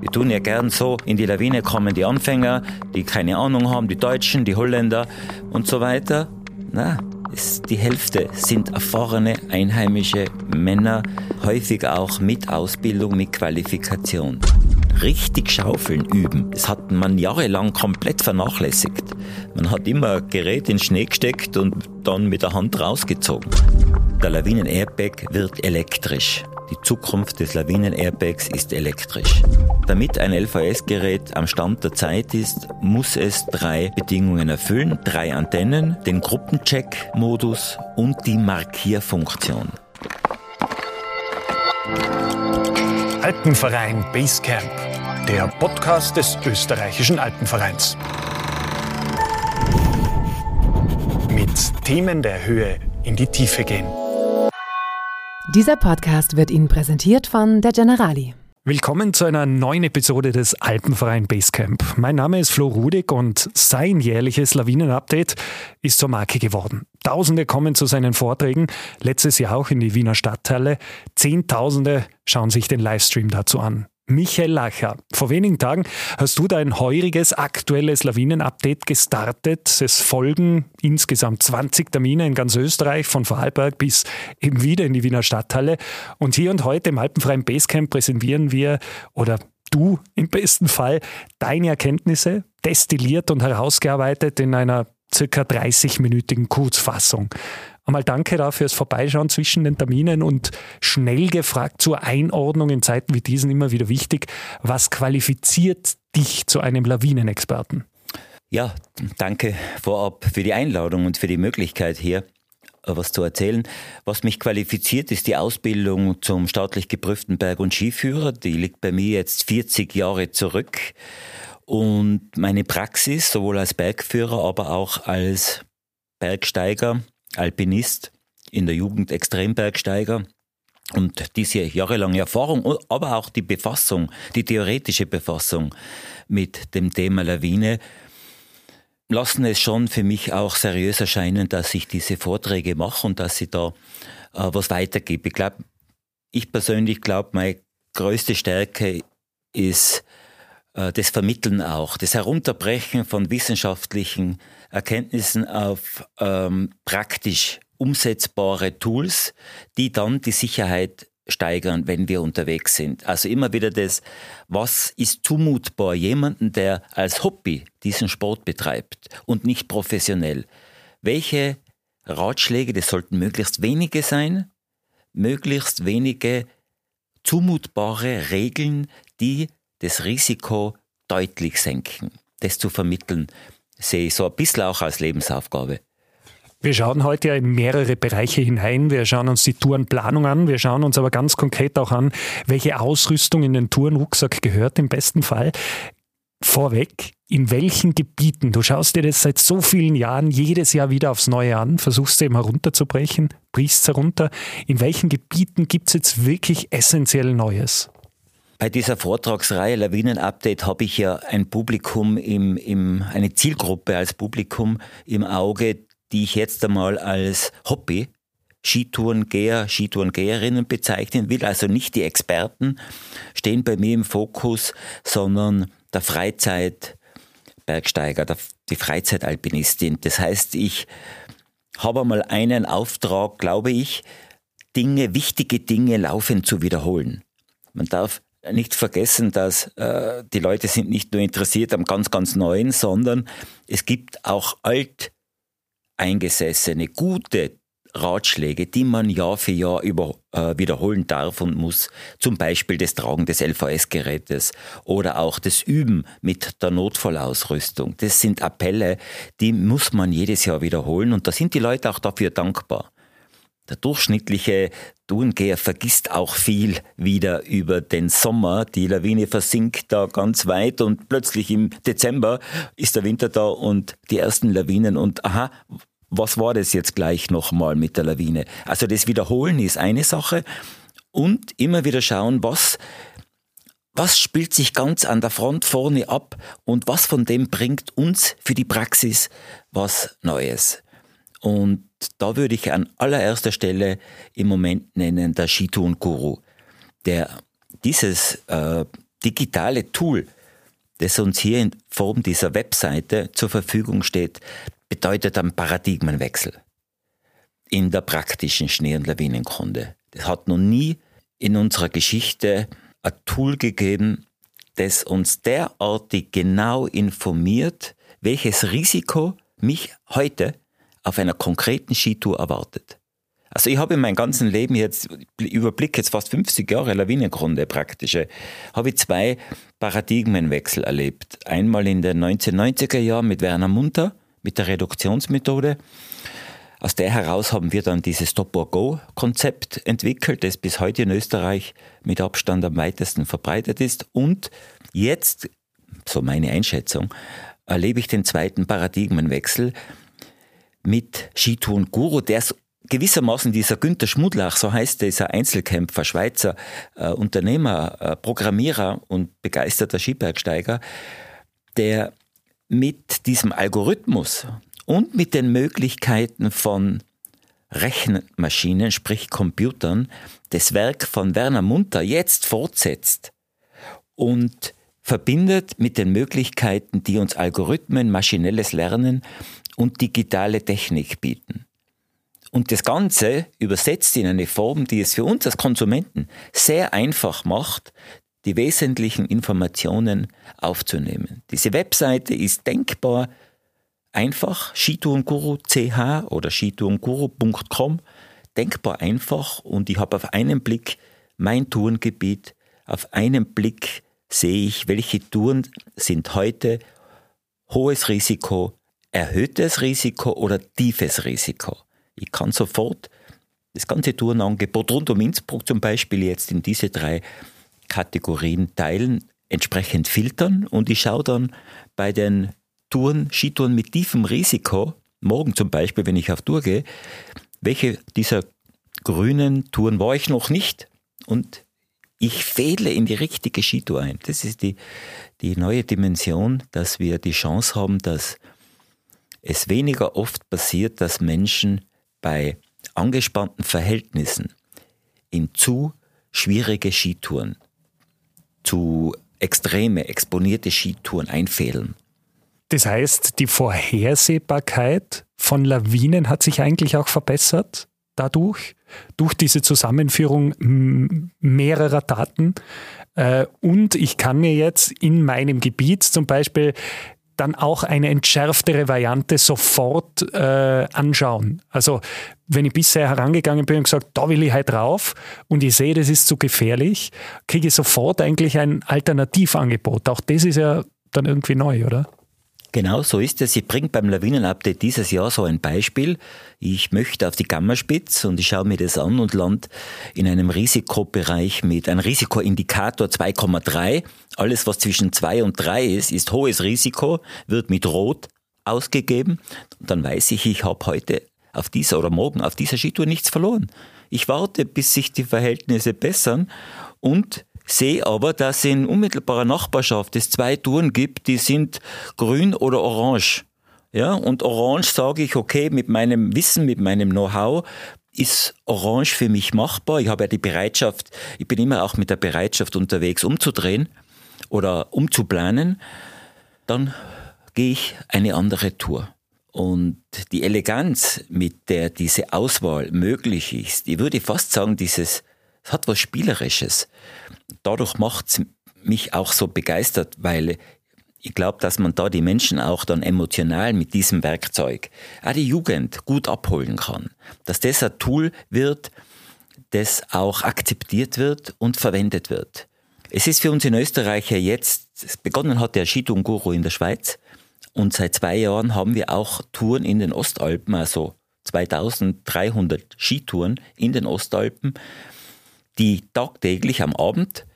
Wir tun ja gern so, in die Lawine kommen die Anfänger, die keine Ahnung haben, die Deutschen, die Holländer und so weiter. Na, die Hälfte sind erfahrene einheimische Männer, häufig auch mit Ausbildung, mit Qualifikation. Richtig Schaufeln üben, das hat man jahrelang komplett vernachlässigt. Man hat immer Gerät in Schnee gesteckt und dann mit der Hand rausgezogen. Der Lawinen-Airbag wird elektrisch. Die Zukunft des Lawinen-Airbags ist elektrisch. Damit ein LVS-Gerät am Stand der Zeit ist, muss es drei Bedingungen erfüllen. Drei Antennen, den Gruppencheck-Modus und die Markierfunktion. Alpenverein Basecamp, der Podcast des österreichischen Alpenvereins. Mit Themen der Höhe in die Tiefe gehen. Dieser Podcast wird Ihnen präsentiert von der Generali. Willkommen zu einer neuen Episode des Alpenverein Basecamp. Mein Name ist Flo Rudig und sein jährliches Lawinen-Update ist zur Marke geworden. Tausende kommen zu seinen Vorträgen, letztes Jahr auch in die Wiener Stadthalle. Zehntausende schauen sich den Livestream dazu an. Michael Lacher, vor wenigen Tagen hast du dein heuriges aktuelles Lawinen-Update gestartet. Es folgen insgesamt 20 Termine in ganz Österreich, von Vorarlberg bis eben wieder in die Wiener Stadthalle. Und hier und heute im Alpenfreien Basecamp präsentieren wir oder du im besten Fall deine Erkenntnisse destilliert und herausgearbeitet in einer circa 30-minütigen Kurzfassung. Einmal danke da fürs Vorbeischauen zwischen den Terminen und schnell gefragt zur Einordnung in Zeiten wie diesen immer wieder wichtig. Was qualifiziert dich zu einem Lawinenexperten? Ja, danke vorab für die Einladung und für die Möglichkeit hier was zu erzählen. Was mich qualifiziert, ist die Ausbildung zum staatlich geprüften Berg- und Skiführer. Die liegt bei mir jetzt 40 Jahre zurück. Und meine Praxis, sowohl als Bergführer, aber auch als Bergsteiger, Alpinist, in der Jugend Extrembergsteiger. Und diese jahrelange Erfahrung, aber auch die Befassung, die theoretische Befassung mit dem Thema Lawine, lassen es schon für mich auch seriös erscheinen, dass ich diese Vorträge mache und dass ich da äh, was weitergebe. Ich glaube, ich persönlich glaube, meine größte Stärke ist äh, das Vermitteln auch, das Herunterbrechen von wissenschaftlichen Erkenntnissen auf ähm, praktisch umsetzbare Tools, die dann die Sicherheit steigern, wenn wir unterwegs sind. Also immer wieder das, was ist zumutbar jemanden, der als Hobby diesen Sport betreibt und nicht professionell. Welche Ratschläge, das sollten möglichst wenige sein, möglichst wenige zumutbare Regeln, die das Risiko deutlich senken. Das zu vermitteln, sehe ich so ein bisschen auch als Lebensaufgabe. Wir schauen heute ja in mehrere Bereiche hinein. Wir schauen uns die Tourenplanung an. Wir schauen uns aber ganz konkret auch an, welche Ausrüstung in den Tourenrucksack gehört im besten Fall. Vorweg, in welchen Gebieten? Du schaust dir das seit so vielen Jahren jedes Jahr wieder aufs Neue an, versuchst eben herunterzubrechen, brichst herunter. In welchen Gebieten gibt es jetzt wirklich essentiell Neues? Bei dieser Vortragsreihe Lawinen-Update habe ich ja ein Publikum im, im, eine Zielgruppe als Publikum im Auge, die ich jetzt einmal als Hobby Skitourengeher, Skitourengeherinnen bezeichnen will. Also nicht die Experten stehen bei mir im Fokus, sondern der Freizeitbergsteiger, der, die Freizeitalpinistin. Das heißt, ich habe einmal einen Auftrag, glaube ich, Dinge, wichtige Dinge laufend zu wiederholen. Man darf nicht vergessen, dass äh, die Leute sind nicht nur interessiert am ganz, ganz Neuen, sondern es gibt auch alteingesessene, gute Ratschläge, die man Jahr für Jahr über, äh, wiederholen darf und muss. Zum Beispiel das Tragen des LVS-Gerätes oder auch das Üben mit der Notfallausrüstung. Das sind Appelle, die muss man jedes Jahr wiederholen und da sind die Leute auch dafür dankbar. Der durchschnittliche Tourengeher vergisst auch viel wieder über den Sommer. Die Lawine versinkt da ganz weit und plötzlich im Dezember ist der Winter da und die ersten Lawinen und aha, was war das jetzt gleich nochmal mit der Lawine? Also das Wiederholen ist eine Sache und immer wieder schauen, was was spielt sich ganz an der Front vorne ab und was von dem bringt uns für die Praxis was Neues. Und da würde ich an allererster Stelle im Moment nennen der Skitouren-Guru, der dieses äh, digitale Tool, das uns hier in Form dieser Webseite zur Verfügung steht, bedeutet einen Paradigmenwechsel in der praktischen Schnee- und Lawinenkunde. Es hat noch nie in unserer Geschichte ein Tool gegeben, das uns derartig genau informiert, welches Risiko mich heute auf einer konkreten Skitour erwartet. Also ich habe in meinem ganzen Leben jetzt, überblick jetzt fast 50 Jahre Lawinengrunde praktische, habe ich zwei Paradigmenwechsel erlebt. Einmal in den 1990er Jahren mit Werner Munter, mit der Reduktionsmethode. Aus der heraus haben wir dann dieses Stop-or-Go-Konzept entwickelt, das bis heute in Österreich mit Abstand am weitesten verbreitet ist. Und jetzt, so meine Einschätzung, erlebe ich den zweiten Paradigmenwechsel mit Skitouren Guru, der gewissermaßen dieser Günter Schmudlach, so heißt dieser Einzelkämpfer, Schweizer äh, Unternehmer, äh, Programmierer und begeisterter Skibergsteiger, der mit diesem Algorithmus und mit den Möglichkeiten von Rechenmaschinen, sprich Computern, das Werk von Werner Munter jetzt fortsetzt und verbindet mit den Möglichkeiten, die uns Algorithmen, maschinelles Lernen und digitale Technik bieten. Und das Ganze übersetzt in eine Form, die es für uns als Konsumenten sehr einfach macht, die wesentlichen Informationen aufzunehmen. Diese Webseite ist denkbar einfach, skitourenguru.ch oder skitourenguru.com, denkbar einfach und ich habe auf einen Blick mein Tourengebiet, auf einen Blick sehe ich, welche Touren sind heute hohes Risiko, erhöhtes Risiko oder tiefes Risiko. Ich kann sofort das ganze Tourenangebot rund um Innsbruck zum Beispiel jetzt in diese drei Kategorien teilen, entsprechend filtern und ich schaue dann bei den Touren, Skitouren mit tiefem Risiko, morgen zum Beispiel, wenn ich auf Tour gehe, welche dieser grünen Touren war ich noch nicht und ich fädle in die richtige Skitour ein. Das ist die, die neue Dimension, dass wir die Chance haben, dass es weniger oft passiert, dass Menschen bei angespannten Verhältnissen in zu schwierige Skitouren, zu extreme, exponierte Skitouren einfädeln. Das heißt, die Vorhersehbarkeit von Lawinen hat sich eigentlich auch verbessert dadurch, durch diese Zusammenführung mehrerer Daten. Äh, und ich kann mir jetzt in meinem Gebiet zum Beispiel dann auch eine entschärftere Variante sofort äh, anschauen. Also wenn ich bisher herangegangen bin und gesagt, da will ich halt drauf und ich sehe, das ist zu gefährlich, kriege ich sofort eigentlich ein Alternativangebot. Auch das ist ja dann irgendwie neu, oder? Genau so ist es. Ich bringe beim Lawinenupdate dieses Jahr so ein Beispiel. Ich möchte auf die Gammaspitz und ich schaue mir das an und lande in einem Risikobereich mit einem Risikoindikator 2,3. Alles, was zwischen 2 und 3 ist, ist hohes Risiko, wird mit Rot ausgegeben. Dann weiß ich, ich habe heute auf dieser oder morgen auf dieser Skitour nichts verloren. Ich warte, bis sich die Verhältnisse bessern und sehe aber, dass in unmittelbarer Nachbarschaft es zwei Touren gibt, die sind grün oder orange. Ja, und orange sage ich, okay, mit meinem Wissen, mit meinem Know-how ist orange für mich machbar. Ich habe ja die Bereitschaft, ich bin immer auch mit der Bereitschaft unterwegs, umzudrehen oder umzuplanen. Dann gehe ich eine andere Tour. Und die Eleganz, mit der diese Auswahl möglich ist, ich würde fast sagen, dieses es hat was Spielerisches. Dadurch macht es mich auch so begeistert, weil ich glaube, dass man da die Menschen auch dann emotional mit diesem Werkzeug, auch die Jugend, gut abholen kann. Dass das ein Tool wird, das auch akzeptiert wird und verwendet wird. Es ist für uns in Österreich ja jetzt, begonnen hat der Skitouren-Guru in der Schweiz und seit zwei Jahren haben wir auch Touren in den Ostalpen, also 2300 Skitouren in den Ostalpen die tagtäglich am Abend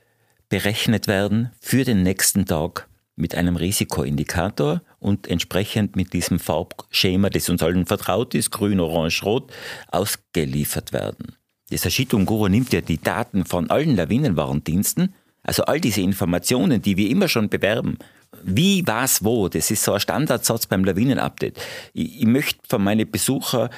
berechnet werden für den nächsten Tag mit einem Risikoindikator und entsprechend mit diesem Farbschema, das uns allen vertraut ist, grün, orange, rot, ausgeliefert werden. Dieser Shitunguru nimmt ja die Daten von allen Lawinenwarndiensten, also all diese Informationen, die wir immer schon bewerben. Wie, was, wo, das ist so ein Standardsatz beim Lawinenupdate. Ich, ich möchte von meinen Besuchern,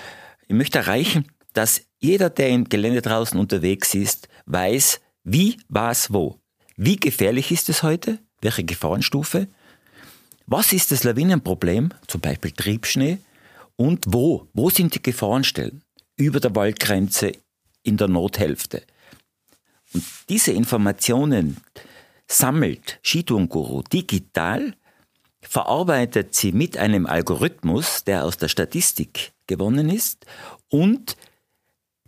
ich möchte erreichen, dass jeder, der im Gelände draußen unterwegs ist, weiß, wie, was, wo. Wie gefährlich ist es heute? Welche Gefahrenstufe? Was ist das Lawinenproblem? Zum Beispiel Triebschnee. Und wo? Wo sind die Gefahrenstellen? Über der Waldgrenze, in der Nothälfte. Und diese Informationen sammelt Skitouren-Guru digital, verarbeitet sie mit einem Algorithmus, der aus der Statistik gewonnen ist und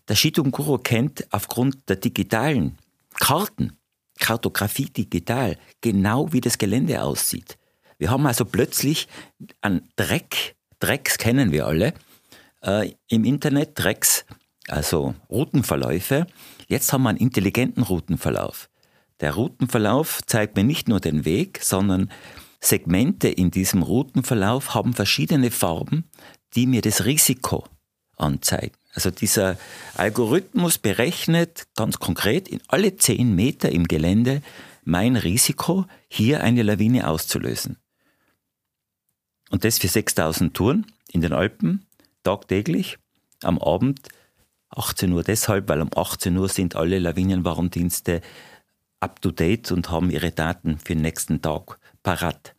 der Skitouren-Guru kennt aufgrund der digitalen Karten, Kartografie digital, genau wie das Gelände aussieht. Wir haben also plötzlich einen Dreck, Drecks kennen wir alle, äh, im Internet, Drecks, also Routenverläufe. Jetzt haben wir einen intelligenten Routenverlauf. Der Routenverlauf zeigt mir nicht nur den Weg, sondern Segmente in diesem Routenverlauf haben verschiedene Farben, die mir das Risiko anzeigen. Also dieser Algorithmus berechnet ganz konkret in alle zehn Meter im Gelände mein Risiko, hier eine Lawine auszulösen. Und das für 6000 Touren in den Alpen, tagtäglich, am Abend 18 Uhr deshalb, weil um 18 Uhr sind alle Lawinenwarndienste up-to-date und haben ihre Daten für den nächsten Tag parat.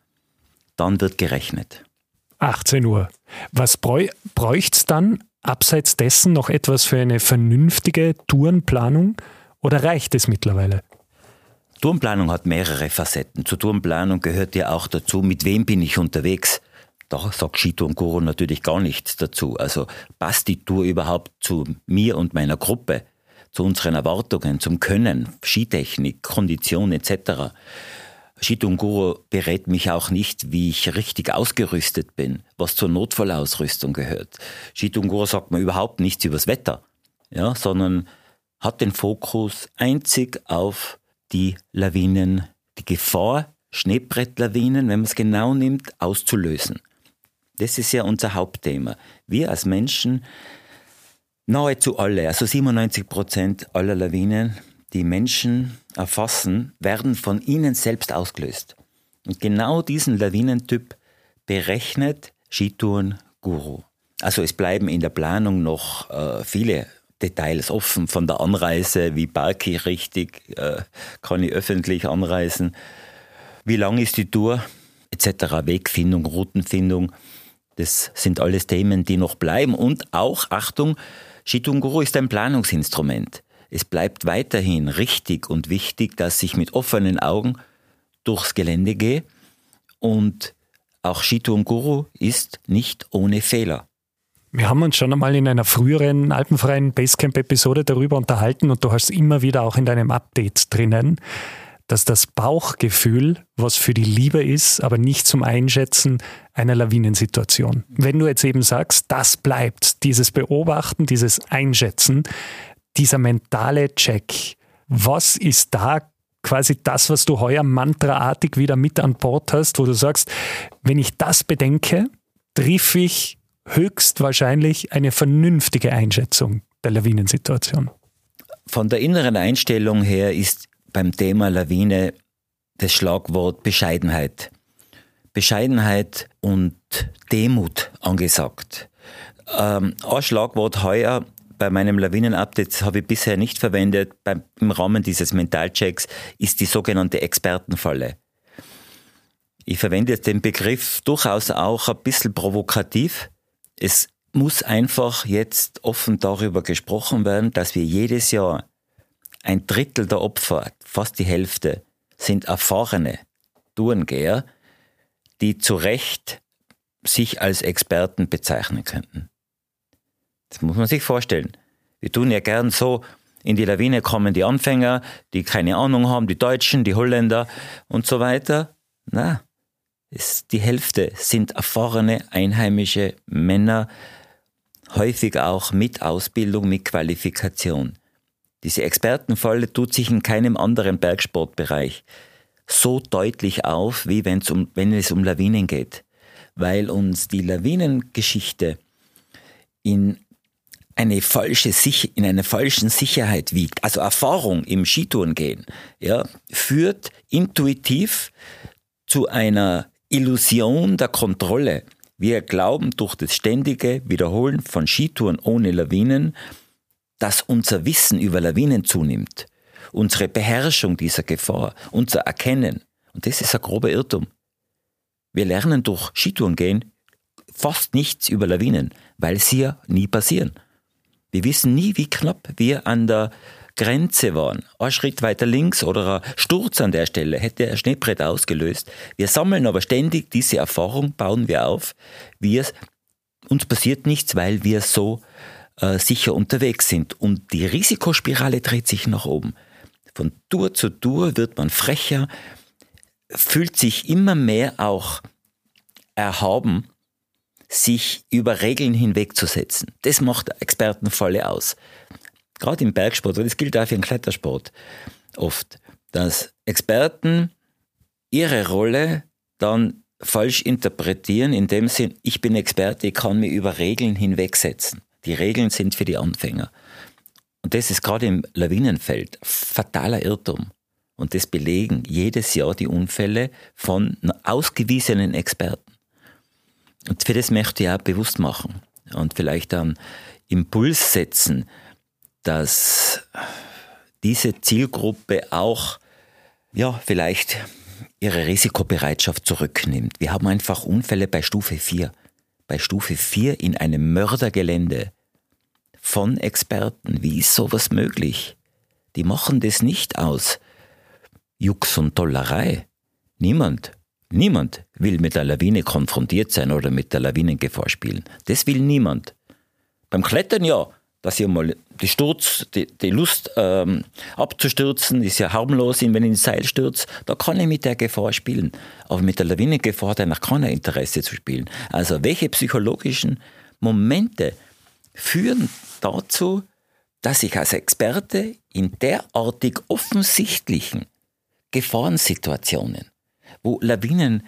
Dann wird gerechnet. 18 Uhr. Was bräuchte es dann abseits dessen noch etwas für eine vernünftige Tourenplanung oder reicht es mittlerweile? Tourenplanung hat mehrere Facetten. Zur Tourenplanung gehört ja auch dazu, mit wem bin ich unterwegs. Da sagt Guru natürlich gar nichts dazu. Also passt die Tour überhaupt zu mir und meiner Gruppe, zu unseren Erwartungen, zum Können, Skitechnik, Kondition etc. Guru berät mich auch nicht, wie ich richtig ausgerüstet bin, was zur Notfallausrüstung gehört. Guru sagt mir überhaupt nichts übers Wetter, ja, sondern hat den Fokus einzig auf die Lawinen, die Gefahr, Schneebrettlawinen, wenn man es genau nimmt, auszulösen. Das ist ja unser Hauptthema. Wir als Menschen, nahezu alle, also 97 Prozent aller Lawinen, die Menschen erfassen, werden von ihnen selbst ausgelöst. Und genau diesen Lawinentyp berechnet Skitouren Guru. Also es bleiben in der Planung noch äh, viele Details offen von der Anreise, wie parke ich richtig, äh, kann ich öffentlich anreisen, wie lang ist die Tour, etc., Wegfindung, Routenfindung. Das sind alles Themen, die noch bleiben. Und auch, Achtung, Shitunguru ist ein Planungsinstrument. Es bleibt weiterhin richtig und wichtig, dass ich mit offenen Augen durchs Gelände gehe. Und auch Shitunguru ist nicht ohne Fehler. Wir haben uns schon einmal in einer früheren alpenfreien Basecamp-Episode darüber unterhalten und du hast immer wieder auch in deinem Update drinnen, dass das Bauchgefühl, was für die Liebe ist, aber nicht zum Einschätzen einer Lawinensituation. Wenn du jetzt eben sagst, das bleibt, dieses Beobachten, dieses Einschätzen, dieser mentale Check, was ist da quasi das, was du heuer mantraartig wieder mit an Bord hast, wo du sagst, wenn ich das bedenke, triff ich höchstwahrscheinlich eine vernünftige Einschätzung der Lawinensituation. Von der inneren Einstellung her ist beim Thema Lawine das Schlagwort Bescheidenheit. Bescheidenheit und Demut angesagt. Ähm, ein Schlagwort heuer bei meinem Lawinen-Update habe ich bisher nicht verwendet, beim, im Rahmen dieses Mentalchecks, ist die sogenannte Expertenfalle. Ich verwende den Begriff durchaus auch ein bisschen provokativ. Es muss einfach jetzt offen darüber gesprochen werden, dass wir jedes Jahr ein Drittel der Opfer, fast die Hälfte, sind erfahrene Tourengeher, die zu Recht sich als Experten bezeichnen könnten. Das muss man sich vorstellen. Wir tun ja gern so, in die Lawine kommen die Anfänger, die keine Ahnung haben, die Deutschen, die Holländer und so weiter. Na, ist die Hälfte sind erfahrene einheimische Männer, häufig auch mit Ausbildung, mit Qualifikation. Diese Expertenfalle tut sich in keinem anderen Bergsportbereich so deutlich auf, wie wenn's um, wenn es um Lawinen geht, weil uns die Lawinengeschichte in eine falsche in einer falschen Sicherheit wiegt. Also Erfahrung im Skitouren gehen, ja, führt intuitiv zu einer Illusion der Kontrolle. Wir glauben durch das ständige Wiederholen von Skitouren ohne Lawinen, dass unser Wissen über Lawinen zunimmt. unsere Beherrschung dieser Gefahr, unser Erkennen. Und das ist ein grober Irrtum. Wir lernen durch Skitouren gehen fast nichts über Lawinen, weil sie ja nie passieren. Wir wissen nie, wie knapp wir an der Grenze waren. Ein Schritt weiter links oder ein Sturz an der Stelle hätte ein Schneebrett ausgelöst. Wir sammeln aber ständig diese Erfahrung, bauen wir auf. Wir, uns passiert nichts, weil wir so äh, sicher unterwegs sind. Und die Risikospirale dreht sich nach oben. Von Tour zu Tour wird man frecher, fühlt sich immer mehr auch erhaben, sich über Regeln hinwegzusetzen. Das macht Expertenfalle aus. Gerade im Bergsport, und das gilt auch für den Klettersport oft, dass Experten ihre Rolle dann falsch interpretieren, in dem Sinn, ich bin Experte, ich kann mich über Regeln hinwegsetzen. Die Regeln sind für die Anfänger. Und das ist gerade im Lawinenfeld fataler Irrtum. Und das belegen jedes Jahr die Unfälle von ausgewiesenen Experten. Und für das möchte ich auch bewusst machen und vielleicht einen Impuls setzen, dass diese Zielgruppe auch, ja, vielleicht ihre Risikobereitschaft zurücknimmt. Wir haben einfach Unfälle bei Stufe 4. Bei Stufe 4 in einem Mördergelände von Experten. Wie ist sowas möglich? Die machen das nicht aus Jux und Tollerei. Niemand, niemand will mit der Lawine konfrontiert sein oder mit der Lawinengefahr spielen. Das will niemand. Beim Klettern ja, dass ihr mal die Sturz, die, die Lust ähm, abzustürzen, ist ja harmlos, wenn ich ins Seil stürze, da kann ich mit der Gefahr spielen. Aber mit der Lawinengefahr hat eigentlich keiner Interesse zu spielen. Also welche psychologischen Momente führen dazu, dass ich als Experte in derartig offensichtlichen Gefahrensituationen, wo Lawinen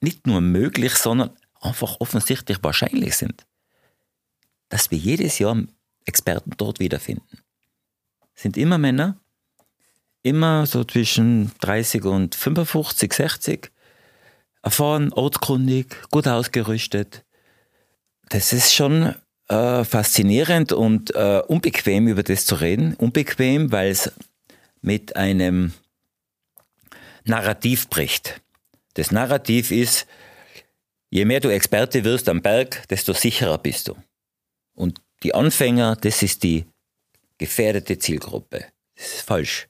nicht nur möglich, sondern einfach offensichtlich wahrscheinlich sind, dass wir jedes Jahr Experten dort wiederfinden. Sind immer Männer, immer so zwischen 30 und 55, 60, erfahren, ortskundig, gut ausgerüstet. Das ist schon äh, faszinierend und äh, unbequem über das zu reden. Unbequem, weil es mit einem Narrativ bricht. Das Narrativ ist, je mehr du Experte wirst am Berg, desto sicherer bist du. Und die Anfänger, das ist die gefährdete Zielgruppe. Das ist falsch.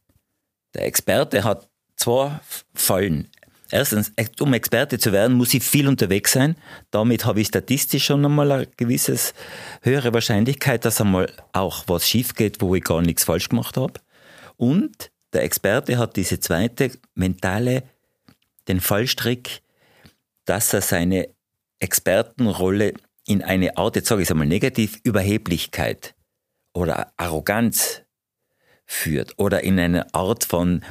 Der Experte hat zwei Fallen. Erstens, um Experte zu werden, muss ich viel unterwegs sein. Damit habe ich statistisch schon einmal eine gewisse höhere Wahrscheinlichkeit, dass einmal auch was schief geht, wo ich gar nichts falsch gemacht habe. Und der Experte hat diese zweite mentale, den Fallstrick, dass er seine Expertenrolle in eine Art, jetzt sage ich es einmal negativ, Überheblichkeit oder Arroganz führt oder in eine Art von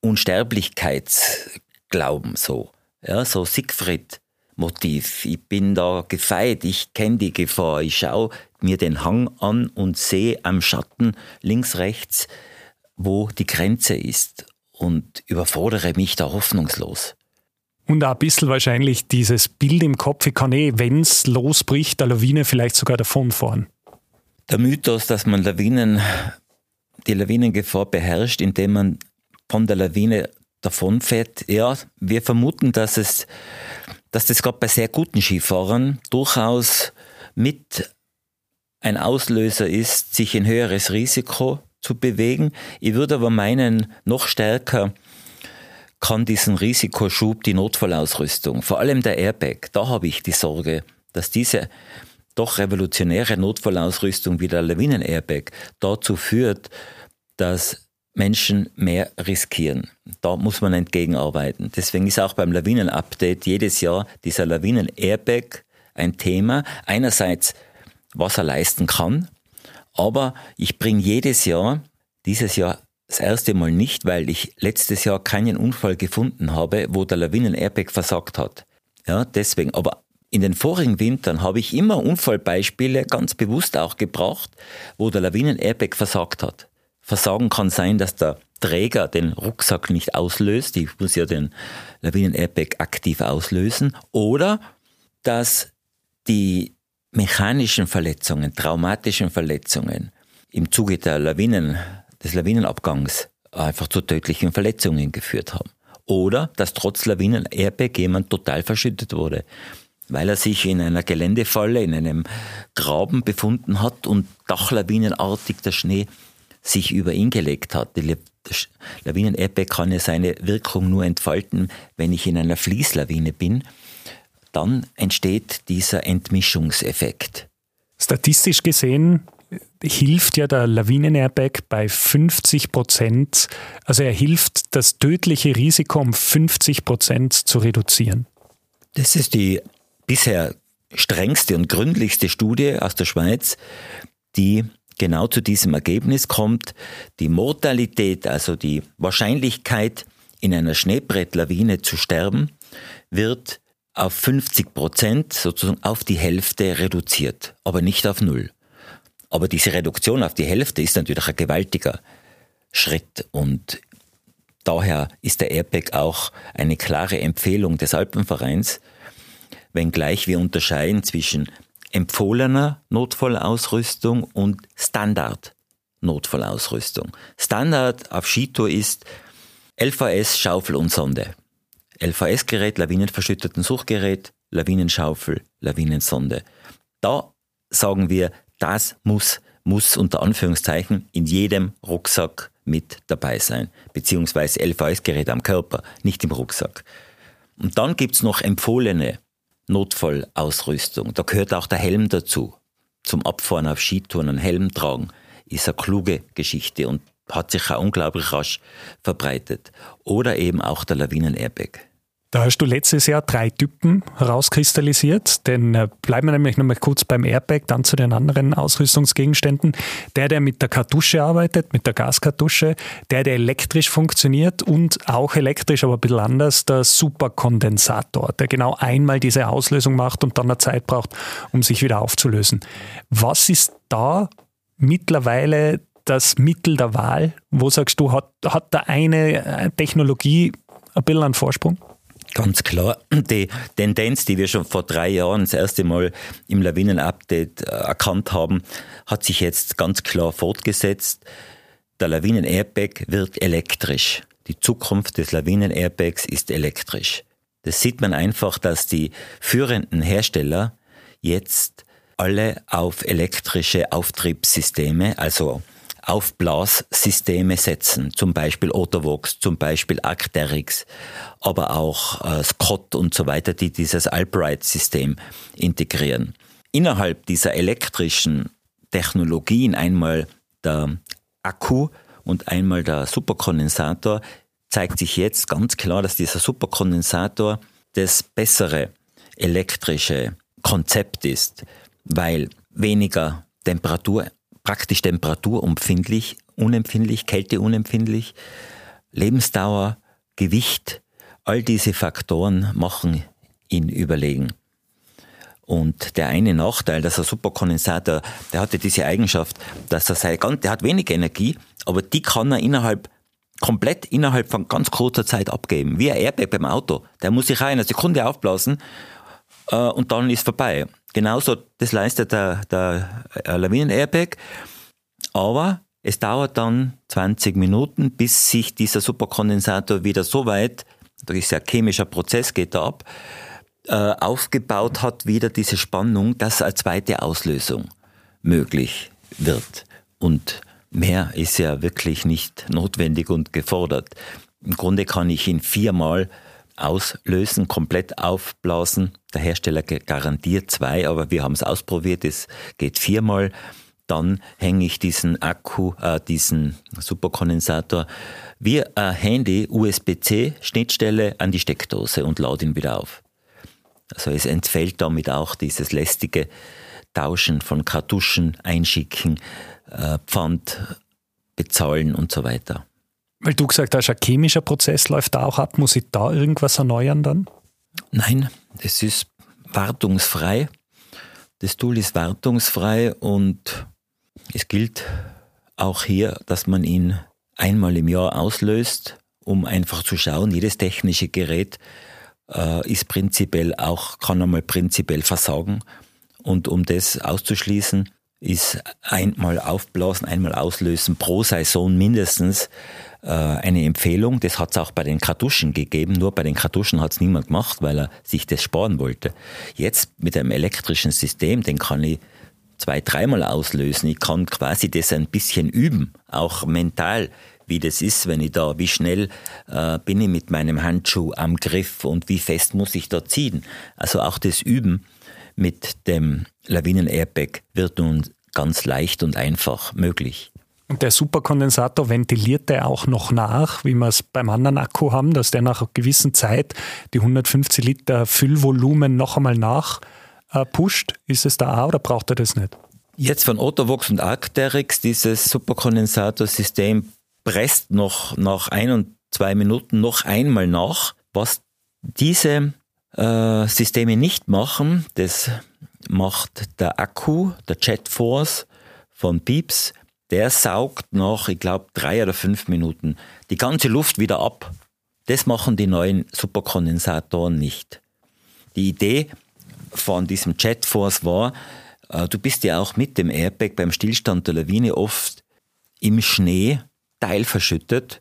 Unsterblichkeitsglauben so. Ja, so Siegfried-Motiv. Ich bin da gefeit, ich kenne die Gefahr, ich schaue mir den Hang an und sehe am Schatten links, rechts wo die Grenze ist und überfordere mich da hoffnungslos. Und auch ein bisschen wahrscheinlich dieses Bild im Kopf, ich kann eh, wenn es losbricht, der Lawine vielleicht sogar davonfahren. Der Mythos, dass man Lawinen, die Lawinengefahr beherrscht, indem man von der Lawine davonfährt, ja, wir vermuten, dass es, dass das gerade bei sehr guten Skifahrern durchaus mit ein Auslöser ist, sich ein höheres Risiko zu bewegen. Ich würde aber meinen, noch stärker kann diesen Risikoschub die Notfallausrüstung, vor allem der Airbag, da habe ich die Sorge, dass diese doch revolutionäre Notfallausrüstung wie der Lawinen-Airbag dazu führt, dass Menschen mehr riskieren. Da muss man entgegenarbeiten. Deswegen ist auch beim Lawinen-Update jedes Jahr dieser Lawinen-Airbag ein Thema. Einerseits, was er leisten kann, aber ich bringe jedes Jahr, dieses Jahr das erste Mal nicht, weil ich letztes Jahr keinen Unfall gefunden habe, wo der Lawinen-Airbag versagt hat. Ja, deswegen. Aber in den vorigen Wintern habe ich immer Unfallbeispiele ganz bewusst auch gebracht, wo der Lawinen-Airbag versagt hat. Versagen kann sein, dass der Träger den Rucksack nicht auslöst. Ich muss ja den Lawinen-Airbag aktiv auslösen. Oder dass die mechanischen Verletzungen, traumatischen Verletzungen im Zuge der Lawinen, des Lawinenabgangs einfach zu tödlichen Verletzungen geführt haben. Oder dass trotz Lawinen-Airbag jemand total verschüttet wurde, weil er sich in einer Geländefalle, in einem Graben befunden hat und dachlawinenartig der Schnee sich über ihn gelegt hat. Die Lawinen-Airbag kann ja seine Wirkung nur entfalten, wenn ich in einer Fließlawine bin. Dann entsteht dieser Entmischungseffekt. Statistisch gesehen hilft ja der Lawinen-Airbag bei 50 Prozent, also er hilft, das tödliche Risiko um 50 Prozent zu reduzieren. Das ist die bisher strengste und gründlichste Studie aus der Schweiz, die genau zu diesem Ergebnis kommt. Die Mortalität, also die Wahrscheinlichkeit, in einer Schneebrettlawine zu sterben, wird auf 50 Prozent, sozusagen auf die Hälfte reduziert, aber nicht auf Null. Aber diese Reduktion auf die Hälfte ist natürlich ein gewaltiger Schritt und daher ist der Airbag auch eine klare Empfehlung des Alpenvereins, wenngleich wir unterscheiden zwischen empfohlener Notfallausrüstung und Standard Notfallausrüstung. Standard auf Skitour ist LVS, Schaufel und Sonde. LVS-Gerät, Lawinenverschütteten Suchgerät, Lawinenschaufel, Lawinensonde. Da sagen wir, das muss, muss unter Anführungszeichen in jedem Rucksack mit dabei sein, beziehungsweise LVS-Gerät am Körper, nicht im Rucksack. Und dann gibt's noch empfohlene Notfallausrüstung. Da gehört auch der Helm dazu. Zum Abfahren auf Skitouren einen Helm tragen ist eine kluge Geschichte und hat sich auch unglaublich rasch verbreitet. Oder eben auch der Lawinen-Airbag. Da hast du letztes Jahr drei Typen herauskristallisiert. Denn äh, bleiben wir nämlich noch mal kurz beim Airbag, dann zu den anderen Ausrüstungsgegenständen. Der, der mit der Kartusche arbeitet, mit der Gaskartusche, der, der elektrisch funktioniert und auch elektrisch, aber ein bisschen anders, der Superkondensator, der genau einmal diese Auslösung macht und dann eine Zeit braucht, um sich wieder aufzulösen. Was ist da mittlerweile das Mittel der Wahl? Wo sagst du, hat, hat da eine äh, Technologie ein bisschen einen Vorsprung? Ganz klar, die Tendenz, die wir schon vor drei Jahren das erste Mal im Lawinen-Update äh, erkannt haben, hat sich jetzt ganz klar fortgesetzt. Der Lawinen-Airbag wird elektrisch. Die Zukunft des Lawinen-Airbags ist elektrisch. Das sieht man einfach, dass die führenden Hersteller jetzt alle auf elektrische Auftriebssysteme, also Aufblassysteme setzen, zum Beispiel Ottervox, zum Beispiel Arcteryx, aber auch äh, Scott und so weiter, die dieses Albright-System integrieren. Innerhalb dieser elektrischen Technologien einmal der Akku und einmal der Superkondensator zeigt sich jetzt ganz klar, dass dieser Superkondensator das bessere elektrische Konzept ist, weil weniger Temperatur praktisch temperaturempfindlich, unempfindlich, kälteunempfindlich, Lebensdauer, Gewicht, all diese Faktoren machen ihn überlegen. Und der eine Nachteil, dass ein Superkondensator, der hatte diese Eigenschaft, dass er sei, der hat wenig Energie, aber die kann er innerhalb, komplett innerhalb von ganz kurzer Zeit abgeben. Wie ein Airbag beim Auto. Der muss sich auch in einer Sekunde aufblasen äh, und dann ist vorbei. Genauso, das leistet der, der äh, Lawinen-Airbag. Aber es dauert dann 20 Minuten, bis sich dieser Superkondensator wieder so weit, da ist ja ein chemischer Prozess, geht da ab, äh, aufgebaut hat, wieder diese Spannung, dass eine zweite Auslösung möglich wird. Und mehr ist ja wirklich nicht notwendig und gefordert. Im Grunde kann ich ihn viermal auslösen, komplett aufblasen. Der Hersteller garantiert zwei, aber wir haben es ausprobiert, es geht viermal. Dann hänge ich diesen Akku, äh, diesen Superkondensator wie ein Handy USB-C Schnittstelle an die Steckdose und lade ihn wieder auf. Also es entfällt damit auch dieses lästige Tauschen von Kartuschen, Einschicken, äh, Pfand bezahlen und so weiter. Weil du gesagt hast, ein chemischer Prozess läuft da auch ab. Muss ich da irgendwas erneuern dann? Nein, es ist wartungsfrei. Das Tool ist wartungsfrei und es gilt auch hier, dass man ihn einmal im Jahr auslöst, um einfach zu schauen, jedes technische Gerät äh, ist prinzipiell auch, kann einmal prinzipiell versagen. Und um das auszuschließen, ist einmal aufblasen, einmal auslösen pro Saison mindestens eine Empfehlung. Das hat es auch bei den Kartuschen gegeben. Nur bei den Kartuschen hat es niemand gemacht, weil er sich das sparen wollte. Jetzt mit einem elektrischen System, den kann ich zwei, dreimal auslösen. Ich kann quasi das ein bisschen üben, auch mental, wie das ist, wenn ich da, wie schnell äh, bin ich mit meinem Handschuh am Griff und wie fest muss ich da ziehen. Also auch das Üben mit dem Lawinen-Airbag wird nun ganz leicht und einfach möglich. Der Superkondensator ventiliert der auch noch nach, wie wir es beim anderen Akku haben, dass der nach einer gewissen Zeit die 150 Liter Füllvolumen noch einmal nachpusht. Äh, Ist es da auch oder braucht er das nicht? Jetzt von Ottovox und Arcteryx, dieses Superkondensatorsystem presst noch nach ein und zwei Minuten noch einmal nach. Was diese äh, Systeme nicht machen, das macht der Akku, der JetForce von Pieps, der saugt nach, ich glaube, drei oder fünf Minuten die ganze Luft wieder ab. Das machen die neuen Superkondensatoren nicht. Die Idee von diesem JetForce war, äh, du bist ja auch mit dem Airbag beim Stillstand der Lawine oft im Schnee teilverschüttet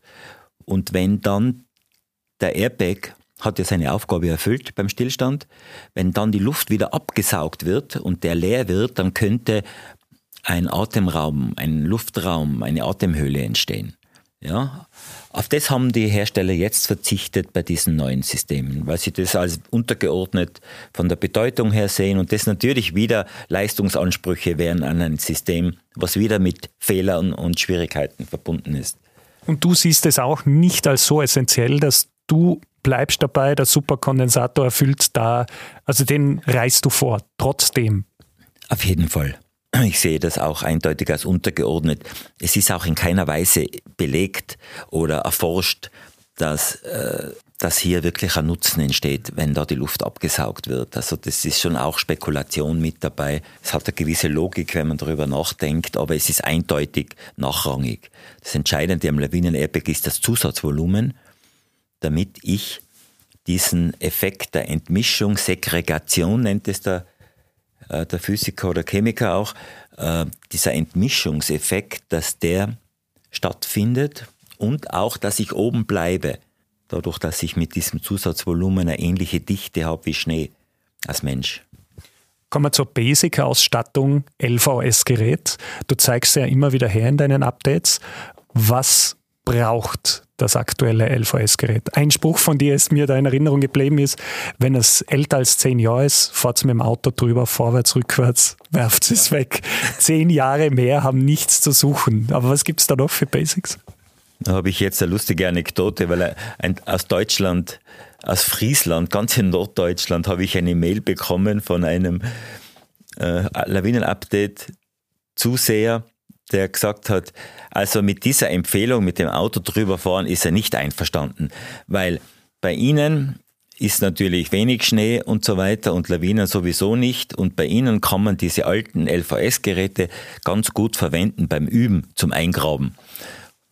und wenn dann der Airbag hat ja seine Aufgabe erfüllt beim Stillstand. Wenn dann die Luft wieder abgesaugt wird und der leer wird, dann könnte ein Atemraum, ein Luftraum, eine Atemhöhle entstehen. Ja, auf das haben die Hersteller jetzt verzichtet bei diesen neuen Systemen, weil sie das als untergeordnet von der Bedeutung her sehen und das natürlich wieder Leistungsansprüche wären an ein System, was wieder mit Fehlern und Schwierigkeiten verbunden ist. Und du siehst es auch nicht als so essentiell, dass du bleibst dabei, der Superkondensator erfüllt da, also den reißt du vor, trotzdem. Auf jeden Fall. Ich sehe das auch eindeutig als untergeordnet. Es ist auch in keiner Weise belegt oder erforscht, dass, äh, dass hier wirklich ein Nutzen entsteht, wenn da die Luft abgesaugt wird. Also das ist schon auch Spekulation mit dabei. Es hat eine gewisse Logik, wenn man darüber nachdenkt, aber es ist eindeutig nachrangig. Das Entscheidende am Lawinen-Airbag ist das Zusatzvolumen, damit ich diesen Effekt der Entmischung, Segregation nennt es der äh, der Physiker oder Chemiker auch, äh, dieser Entmischungseffekt, dass der stattfindet und auch, dass ich oben bleibe, dadurch, dass ich mit diesem Zusatzvolumen eine ähnliche Dichte habe wie Schnee als Mensch. Kommen wir zur Basic-Ausstattung LVS-Gerät. Du zeigst ja immer wieder her in deinen Updates. Was braucht das aktuelle LVS-Gerät. Ein Spruch von dir ist mir da in Erinnerung geblieben ist, wenn es älter als zehn Jahre ist, fahrt es mit dem Auto drüber, vorwärts, rückwärts, werft es weg. Zehn Jahre mehr haben nichts zu suchen. Aber was gibt es da noch für Basics? Da habe ich jetzt eine lustige Anekdote, weil ein, aus Deutschland, aus Friesland, ganz in Norddeutschland, habe ich eine Mail bekommen von einem äh, Lawinen-Update-Zuseher, der gesagt hat, also mit dieser Empfehlung, mit dem Auto drüber fahren, ist er nicht einverstanden, weil bei Ihnen ist natürlich wenig Schnee und so weiter und Lawinen sowieso nicht und bei Ihnen kann man diese alten LVS-Geräte ganz gut verwenden beim Üben zum Eingraben.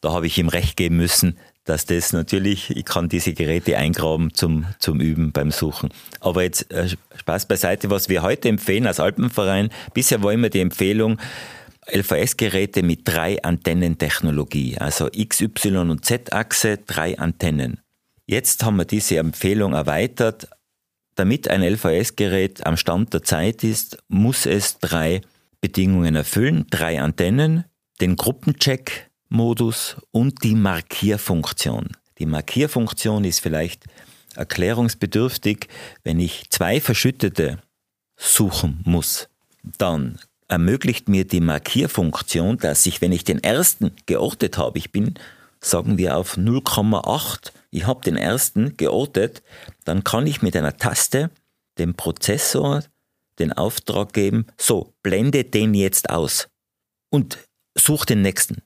Da habe ich ihm recht geben müssen, dass das natürlich, ich kann diese Geräte eingraben zum, zum Üben beim Suchen. Aber jetzt äh, Spaß beiseite, was wir heute empfehlen als Alpenverein, bisher war immer die Empfehlung, LVS-Geräte mit drei Antennentechnologie, also X, Y und Z-Achse, drei Antennen. Jetzt haben wir diese Empfehlung erweitert. Damit ein LVS-Gerät am Stand der Zeit ist, muss es drei Bedingungen erfüllen. Drei Antennen, den Gruppencheck-Modus und die Markierfunktion. Die Markierfunktion ist vielleicht erklärungsbedürftig. Wenn ich zwei Verschüttete suchen muss, dann ermöglicht mir die Markierfunktion, dass ich, wenn ich den ersten geortet habe, ich bin, sagen wir, auf 0,8, ich habe den ersten geortet, dann kann ich mit einer Taste dem Prozessor den Auftrag geben, so, blende den jetzt aus und such den nächsten.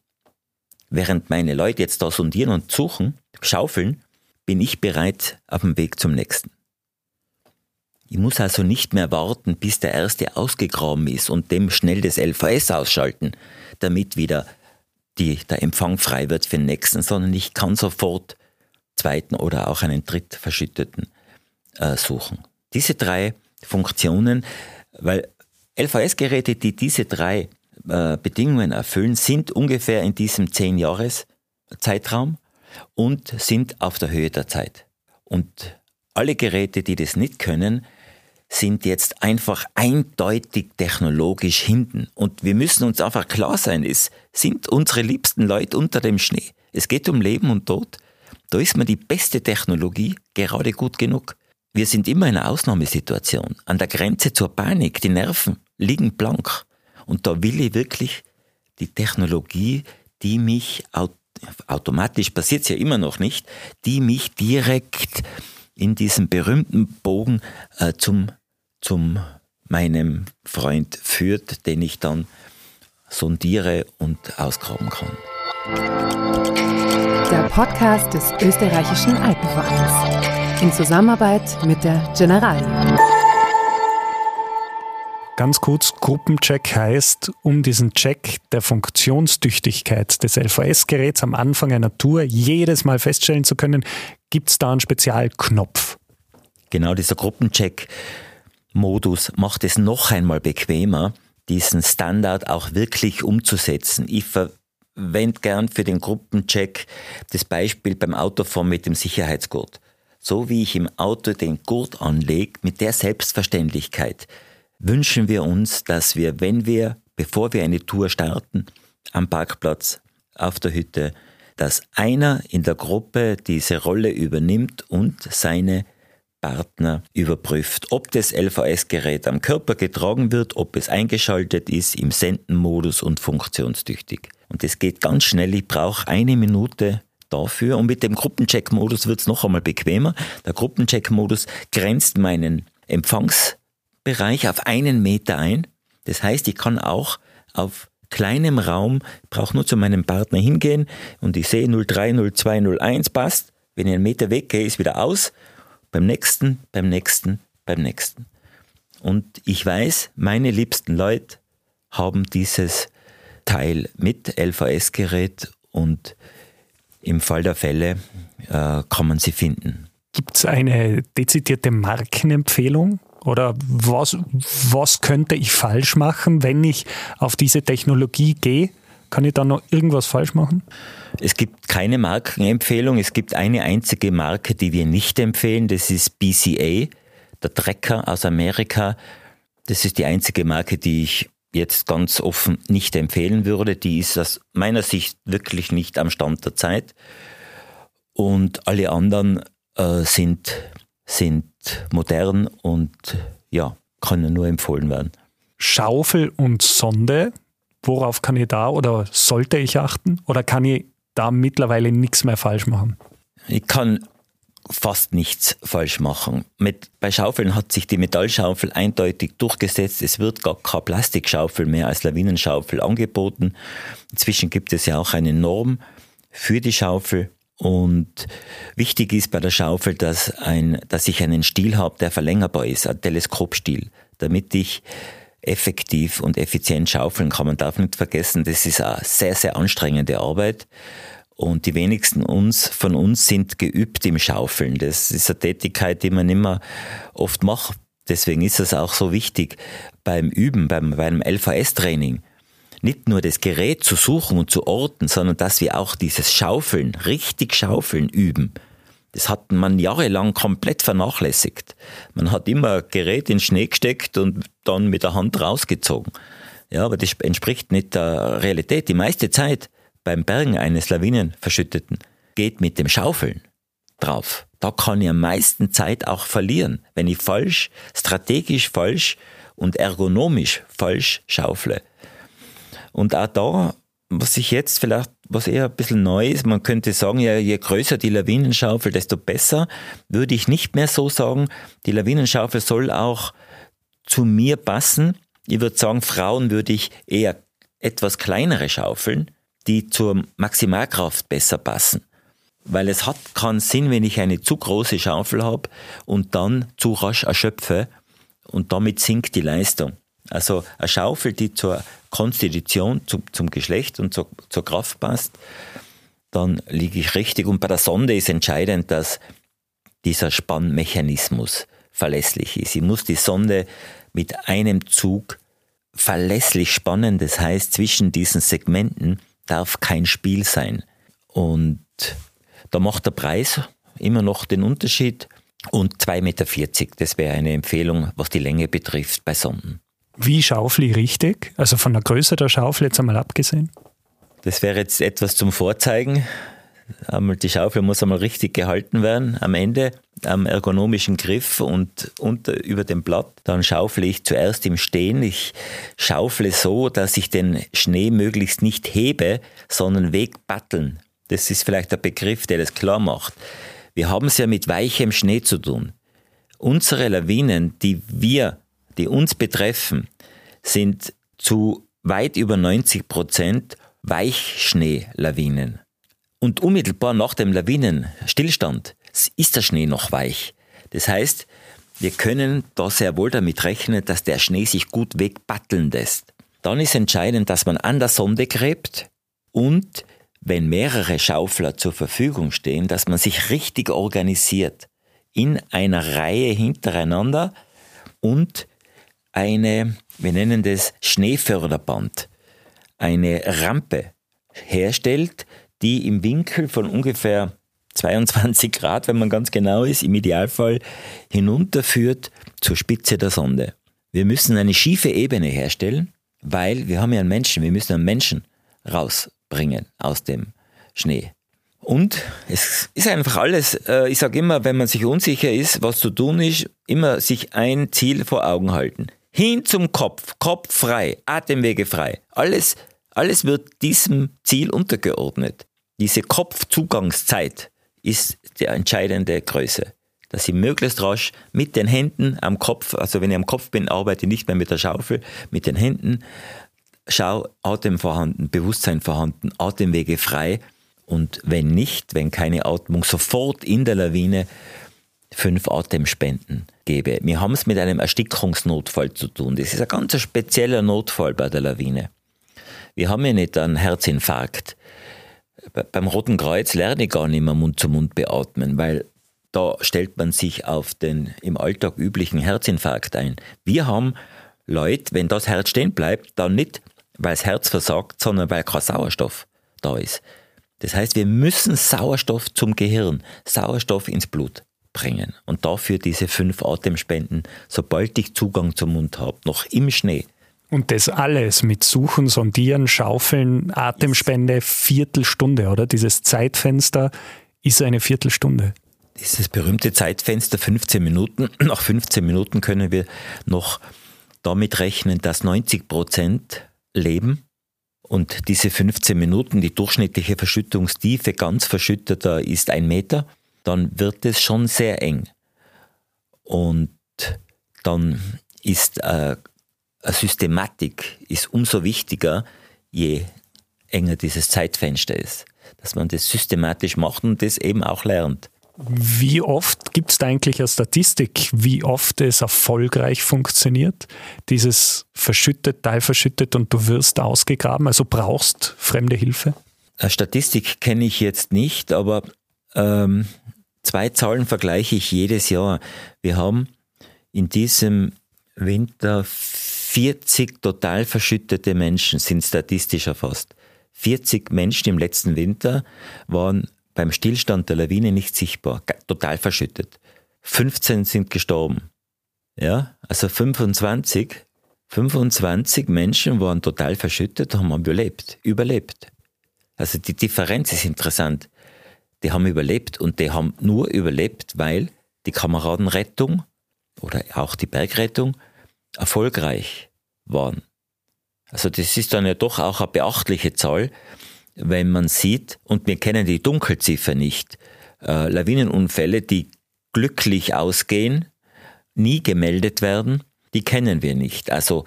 Während meine Leute jetzt da sondieren und suchen, schaufeln, bin ich bereit auf dem Weg zum nächsten. Ich muss also nicht mehr warten, bis der erste ausgegraben ist und dem schnell das LVS ausschalten, damit wieder die, der Empfang frei wird für den nächsten, sondern ich kann sofort zweiten oder auch einen drittverschütteten äh, suchen. Diese drei Funktionen, weil LVS-Geräte, die diese drei äh, Bedingungen erfüllen, sind ungefähr in diesem 10-Jahres-Zeitraum. und sind auf der Höhe der Zeit. Und alle Geräte, die das nicht können, sind jetzt einfach eindeutig technologisch hinten. Und wir müssen uns einfach klar sein, es sind unsere liebsten Leute unter dem Schnee. Es geht um Leben und Tod. Da ist mir die beste Technologie gerade gut genug. Wir sind immer in einer Ausnahmesituation, an der Grenze zur Panik. Die Nerven liegen blank. Und da will ich wirklich die Technologie, die mich automatisch passiert es ja immer noch nicht, die mich direkt in diesem berühmten Bogen äh, zum, zum meinem Freund führt, den ich dann sondiere und ausgraben kann. Der Podcast des österreichischen Alpenvereins in Zusammenarbeit mit der Generali. Ganz kurz, Gruppencheck heißt, um diesen Check der Funktionstüchtigkeit des LVS-Geräts am Anfang einer Tour jedes Mal feststellen zu können, gibt es da einen Spezialknopf. Genau, dieser Gruppencheck-Modus macht es noch einmal bequemer, diesen Standard auch wirklich umzusetzen. Ich verwende gern für den Gruppencheck das Beispiel beim Autofahren mit dem Sicherheitsgurt. So wie ich im Auto den Gurt anlege, mit der Selbstverständlichkeit, wünschen wir uns, dass wir, wenn wir, bevor wir eine Tour starten, am Parkplatz, auf der Hütte, dass einer in der Gruppe diese Rolle übernimmt und seine Partner überprüft, ob das LVS-Gerät am Körper getragen wird, ob es eingeschaltet ist im Sendenmodus und funktionstüchtig. Und das geht ganz schnell. Ich brauche eine Minute dafür. Und mit dem Gruppencheck-Modus wird es noch einmal bequemer. Der Gruppencheck-Modus grenzt meinen Empfangs Bereich auf einen Meter ein. Das heißt, ich kann auch auf kleinem Raum, brauche nur zu meinem Partner hingehen und ich sehe 03, 02, 01 passt. Wenn ich einen Meter weggehe, ist wieder aus. Beim nächsten, beim nächsten, beim nächsten. Und ich weiß, meine liebsten Leute haben dieses Teil mit LVS-Gerät und im Fall der Fälle äh, kann man sie finden. Gibt es eine dezidierte Markenempfehlung? Oder was, was könnte ich falsch machen, wenn ich auf diese Technologie gehe? Kann ich da noch irgendwas falsch machen? Es gibt keine Markenempfehlung. Es gibt eine einzige Marke, die wir nicht empfehlen. Das ist BCA, der Trecker aus Amerika. Das ist die einzige Marke, die ich jetzt ganz offen nicht empfehlen würde. Die ist aus meiner Sicht wirklich nicht am Stand der Zeit. Und alle anderen äh, sind sind modern und ja, können nur empfohlen werden. Schaufel und Sonde, worauf kann ich da oder sollte ich achten? Oder kann ich da mittlerweile nichts mehr falsch machen? Ich kann fast nichts falsch machen. Mit, bei Schaufeln hat sich die Metallschaufel eindeutig durchgesetzt. Es wird gar keine Plastikschaufel mehr als Lawinenschaufel angeboten. Inzwischen gibt es ja auch eine Norm für die Schaufel. Und wichtig ist bei der Schaufel, dass, ein, dass ich einen Stiel habe, der verlängerbar ist, ein Teleskopstiel, damit ich effektiv und effizient schaufeln kann. Man darf nicht vergessen, das ist eine sehr, sehr anstrengende Arbeit. Und die wenigsten uns, von uns sind geübt im Schaufeln. Das ist eine Tätigkeit, die man immer oft macht. Deswegen ist es auch so wichtig beim Üben, beim, beim LVS-Training nicht nur das Gerät zu suchen und zu orten, sondern dass wir auch dieses Schaufeln, richtig Schaufeln üben. Das hat man jahrelang komplett vernachlässigt. Man hat immer Gerät in Schnee gesteckt und dann mit der Hand rausgezogen. Ja, aber das entspricht nicht der Realität. Die meiste Zeit beim Bergen eines Lawinenverschütteten geht mit dem Schaufeln drauf. Da kann ich am meisten Zeit auch verlieren, wenn ich falsch, strategisch falsch und ergonomisch falsch schaufle. Und auch da, was ich jetzt vielleicht, was eher ein bisschen neu ist, man könnte sagen, ja, je größer die Lawinenschaufel, desto besser, würde ich nicht mehr so sagen. Die Lawinenschaufel soll auch zu mir passen. Ich würde sagen, Frauen würde ich eher etwas kleinere Schaufeln, die zur Maximalkraft besser passen. Weil es hat keinen Sinn, wenn ich eine zu große Schaufel habe und dann zu rasch erschöpfe und damit sinkt die Leistung. Also eine Schaufel, die zur Konstitution, zum, zum Geschlecht und zur, zur Kraft passt, dann liege ich richtig. Und bei der Sonde ist entscheidend, dass dieser Spannmechanismus verlässlich ist. Ich muss die Sonde mit einem Zug verlässlich spannen. Das heißt, zwischen diesen Segmenten darf kein Spiel sein. Und Da macht der Preis immer noch den Unterschied. Und 2,40 Meter, das wäre eine Empfehlung, was die Länge betrifft bei Sonden. Wie schaufel ich richtig? Also von der Größe der Schaufel jetzt einmal abgesehen? Das wäre jetzt etwas zum Vorzeigen. Einmal die Schaufel muss einmal richtig gehalten werden am Ende am ergonomischen Griff und unter, über dem Blatt. Dann schaufle ich zuerst im Stehen. Ich schaufle so, dass ich den Schnee möglichst nicht hebe, sondern wegbatteln. Das ist vielleicht der Begriff, der das klar macht. Wir haben es ja mit weichem Schnee zu tun. Unsere Lawinen, die wir, die uns betreffen, sind zu weit über 90 Prozent Weichschneelawinen. Und unmittelbar nach dem Lawinenstillstand ist der Schnee noch weich. Das heißt, wir können da sehr wohl damit rechnen, dass der Schnee sich gut wegbatteln lässt. Dann ist entscheidend, dass man an der Sonde gräbt und wenn mehrere Schaufler zur Verfügung stehen, dass man sich richtig organisiert in einer Reihe hintereinander und eine, wir nennen das Schneeförderband, eine Rampe herstellt, die im Winkel von ungefähr 22 Grad, wenn man ganz genau ist, im Idealfall hinunterführt zur Spitze der Sonde. Wir müssen eine schiefe Ebene herstellen, weil wir haben ja einen Menschen, wir müssen einen Menschen rausbringen aus dem Schnee. Und es ist einfach alles, äh, ich sage immer, wenn man sich unsicher ist, was zu tun ist, immer sich ein Ziel vor Augen halten. Hin zum Kopf, Kopf frei, Atemwege frei. Alles, alles wird diesem Ziel untergeordnet. Diese Kopfzugangszeit, ist die entscheidende Größe. Dass ich möglichst rasch mit den Händen am Kopf, also wenn ich am Kopf bin, arbeite ich nicht mehr mit der Schaufel, mit den Händen, schau, Atem vorhanden, Bewusstsein vorhanden, Atemwege frei und wenn nicht, wenn keine Atmung, sofort in der Lawine fünf Atemspenden gebe. Wir haben es mit einem Erstickungsnotfall zu tun. Das ist ein ganz spezieller Notfall bei der Lawine. Wir haben ja nicht einen Herzinfarkt beim Roten Kreuz lerne ich gar nicht mehr Mund zu Mund beatmen, weil da stellt man sich auf den im Alltag üblichen Herzinfarkt ein. Wir haben Leute, wenn das Herz stehen bleibt, dann nicht, weil das Herz versagt, sondern weil kein Sauerstoff da ist. Das heißt, wir müssen Sauerstoff zum Gehirn, Sauerstoff ins Blut bringen. Und dafür diese fünf Atemspenden, sobald ich Zugang zum Mund habe, noch im Schnee. Und das alles mit Suchen, Sondieren, Schaufeln, Atemspende, Viertelstunde, oder? Dieses Zeitfenster ist eine Viertelstunde. Dieses berühmte Zeitfenster 15 Minuten. Nach 15 Minuten können wir noch damit rechnen, dass 90 Prozent leben. Und diese 15 Minuten, die durchschnittliche Verschüttungstiefe ganz verschütteter ist ein Meter, dann wird es schon sehr eng. Und dann ist äh, Systematik ist umso wichtiger, je enger dieses Zeitfenster ist. Dass man das systematisch macht und das eben auch lernt. Wie oft gibt es da eigentlich eine Statistik, wie oft es erfolgreich funktioniert? Dieses verschüttet, teilverschüttet und du wirst ausgegraben, also brauchst fremde Hilfe? Eine Statistik kenne ich jetzt nicht, aber ähm, zwei Zahlen vergleiche ich jedes Jahr. Wir haben in diesem Winter 40 total verschüttete Menschen sind statistisch erfasst. 40 Menschen im letzten Winter waren beim Stillstand der Lawine nicht sichtbar, total verschüttet. 15 sind gestorben. Ja, also 25, 25 Menschen waren total verschüttet, haben überlebt, überlebt. Also die Differenz ist interessant. Die haben überlebt und die haben nur überlebt, weil die Kameradenrettung oder auch die Bergrettung erfolgreich waren. Also das ist dann ja doch auch eine beachtliche Zahl, wenn man sieht, und wir kennen die Dunkelziffer nicht, äh, Lawinenunfälle, die glücklich ausgehen, nie gemeldet werden, die kennen wir nicht. Also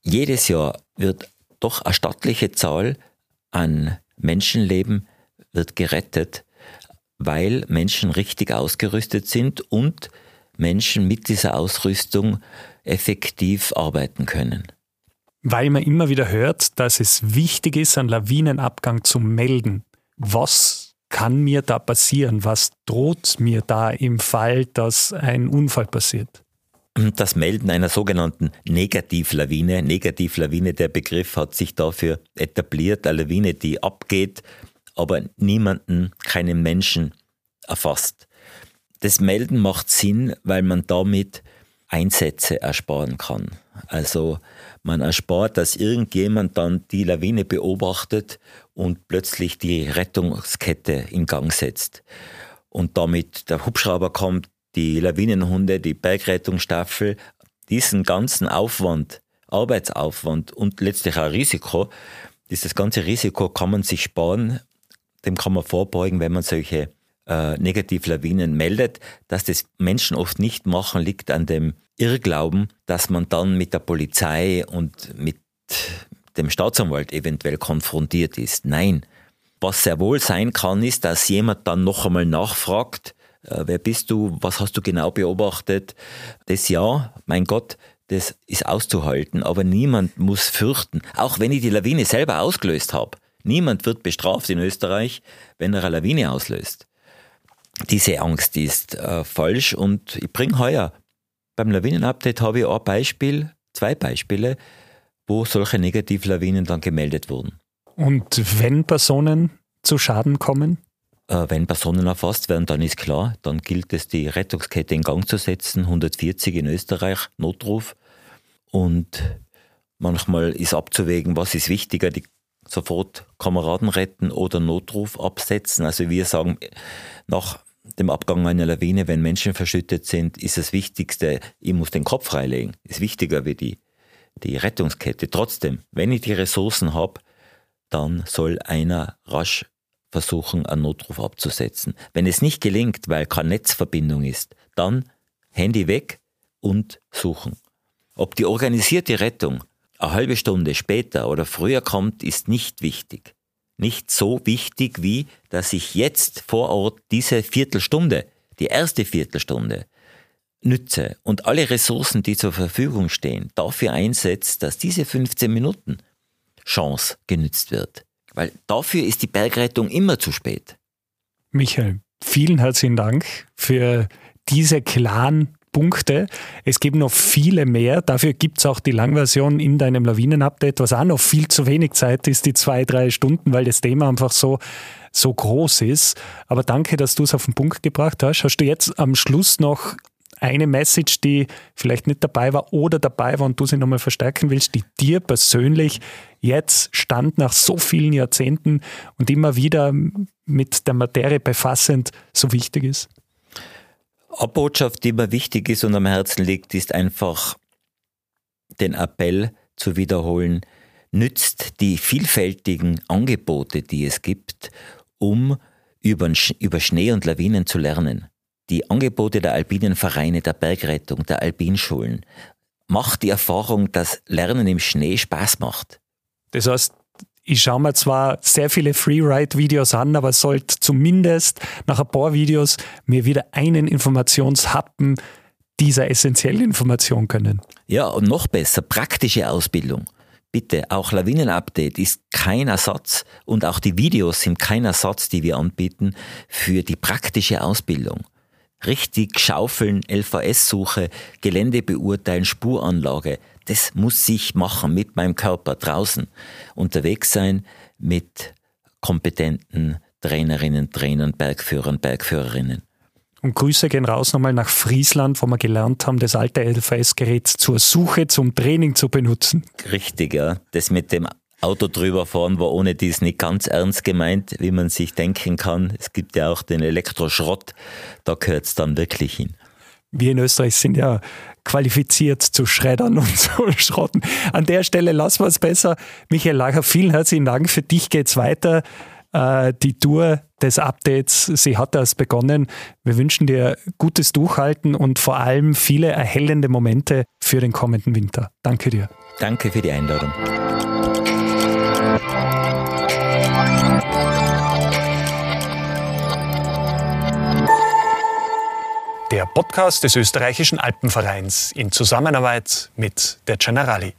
jedes Jahr wird doch eine stattliche Zahl an Menschenleben wird gerettet, weil Menschen richtig ausgerüstet sind und Menschen mit dieser Ausrüstung effektiv arbeiten können. Weil man immer wieder hört, dass es wichtig ist, einen Lawinenabgang zu melden. Was kann mir da passieren? Was droht mir da im Fall, dass ein Unfall passiert? Das Melden einer sogenannten Negativlawine. Negativlawine, der Begriff hat sich dafür etabliert, eine Lawine, die abgeht, aber niemanden, keinen Menschen erfasst. Das Melden macht Sinn, weil man damit Einsätze ersparen kann. Also man erspart, dass irgendjemand dann die Lawine beobachtet und plötzlich die Rettungskette in Gang setzt. Und damit der Hubschrauber kommt, die Lawinenhunde, die Bergrettungsstaffel, diesen ganzen Aufwand, Arbeitsaufwand und letztlich auch Risiko, dieses ganze Risiko kann man sich sparen, dem kann man vorbeugen, wenn man solche äh, Negativlawinen meldet. Dass das Menschen oft nicht machen, liegt an dem Irrglauben, dass man dann mit der Polizei und mit dem Staatsanwalt eventuell konfrontiert ist. Nein. Was sehr wohl sein kann, ist, dass jemand dann noch einmal nachfragt, äh, wer bist du, was hast du genau beobachtet. Das ja, mein Gott, das ist auszuhalten, aber niemand muss fürchten, auch wenn ich die Lawine selber ausgelöst habe. Niemand wird bestraft in Österreich, wenn er eine Lawine auslöst. Diese Angst ist äh, falsch und ich bringe heuer beim Lawinenupdate habe ich ein Beispiel, zwei Beispiele, wo solche Negativlawinen dann gemeldet wurden. Und wenn Personen zu Schaden kommen? Äh, wenn Personen erfasst werden, dann ist klar, dann gilt es, die Rettungskette in Gang zu setzen. 140 in Österreich, Notruf. Und manchmal ist abzuwägen, was ist wichtiger, die sofort Kameraden retten oder Notruf absetzen. Also wir sagen, nach dem Abgang einer Lawine, wenn Menschen verschüttet sind, ist das Wichtigste, ich muss den Kopf freilegen. Ist wichtiger wie die, die Rettungskette. Trotzdem, wenn ich die Ressourcen habe, dann soll einer rasch versuchen, einen Notruf abzusetzen. Wenn es nicht gelingt, weil keine Netzverbindung ist, dann Handy weg und suchen. Ob die organisierte Rettung eine halbe Stunde später oder früher kommt, ist nicht wichtig nicht so wichtig, wie dass ich jetzt vor Ort diese Viertelstunde, die erste Viertelstunde, nütze und alle Ressourcen, die zur Verfügung stehen, dafür einsetzt, dass diese 15 Minuten Chance genützt wird. Weil dafür ist die Bergrettung immer zu spät. Michael, vielen herzlichen Dank für diese klaren Punkte. Es gibt noch viele mehr. Dafür gibt es auch die Langversion in deinem Lawinen-Update, was auch noch viel zu wenig Zeit ist, die zwei, drei Stunden, weil das Thema einfach so, so groß ist. Aber danke, dass du es auf den Punkt gebracht hast. Hast du jetzt am Schluss noch eine Message, die vielleicht nicht dabei war oder dabei war und du sie nochmal verstärken willst, die dir persönlich jetzt stand nach so vielen Jahrzehnten und immer wieder mit der Materie befassend so wichtig ist? Eine Botschaft, die mir wichtig ist und am Herzen liegt, ist einfach den Appell zu wiederholen, nützt die vielfältigen Angebote, die es gibt, um über, über Schnee und Lawinen zu lernen. Die Angebote der alpinen Vereine, der Bergrettung, der Alpinschulen. Macht die Erfahrung, dass Lernen im Schnee Spaß macht. Das heißt, ich schaue mir zwar sehr viele Freeride-Videos an, aber sollte zumindest nach ein paar Videos mir wieder einen Informationshappen dieser essentiellen Information können. Ja, und noch besser, praktische Ausbildung. Bitte, auch Lawinen-Update ist kein Ersatz und auch die Videos sind kein Ersatz, die wir anbieten für die praktische Ausbildung. Richtig schaufeln, LVS-Suche, Gelände beurteilen, Spuranlage, das muss ich machen mit meinem Körper draußen. Unterwegs sein mit kompetenten Trainerinnen, Trainern, Bergführern, Bergführerinnen. Und Grüße gehen raus nochmal nach Friesland, wo wir gelernt haben, das alte LVS-Gerät zur Suche, zum Training zu benutzen. Richtig, ja. Das mit dem Auto drüber fahren war ohne dies nicht ganz ernst gemeint, wie man sich denken kann. Es gibt ja auch den Elektroschrott, da gehört es dann wirklich hin wir in Österreich sind ja qualifiziert zu schreddern und zu schrotten. An der Stelle lassen wir es besser. Michael Lacher, vielen herzlichen Dank. Für dich geht's weiter. Äh, die Tour des Updates, sie hat erst begonnen. Wir wünschen dir gutes Durchhalten und vor allem viele erhellende Momente für den kommenden Winter. Danke dir. Danke für die Einladung. Podcast des österreichischen Alpenvereins in Zusammenarbeit mit der Generali.